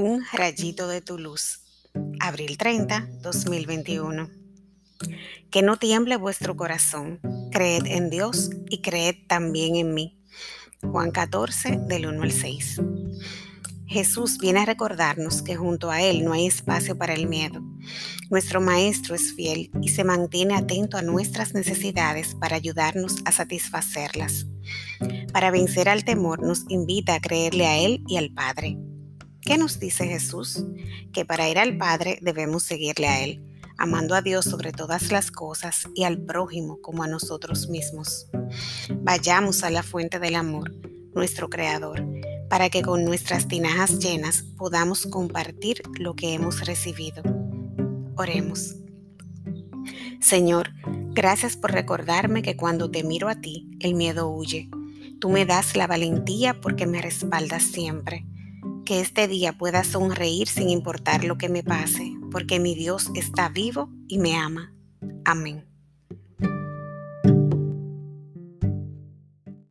Un rayito de tu luz. Abril 30, 2021. Que no tiemble vuestro corazón. Creed en Dios y creed también en mí. Juan 14, del 1 al 6. Jesús viene a recordarnos que junto a Él no hay espacio para el miedo. Nuestro Maestro es fiel y se mantiene atento a nuestras necesidades para ayudarnos a satisfacerlas. Para vencer al temor nos invita a creerle a Él y al Padre. ¿Qué nos dice Jesús? Que para ir al Padre debemos seguirle a Él, amando a Dios sobre todas las cosas y al prójimo como a nosotros mismos. Vayamos a la fuente del amor, nuestro Creador, para que con nuestras tinajas llenas podamos compartir lo que hemos recibido. Oremos. Señor, gracias por recordarme que cuando te miro a ti, el miedo huye. Tú me das la valentía porque me respaldas siempre que este día pueda sonreír sin importar lo que me pase, porque mi Dios está vivo y me ama. Amén.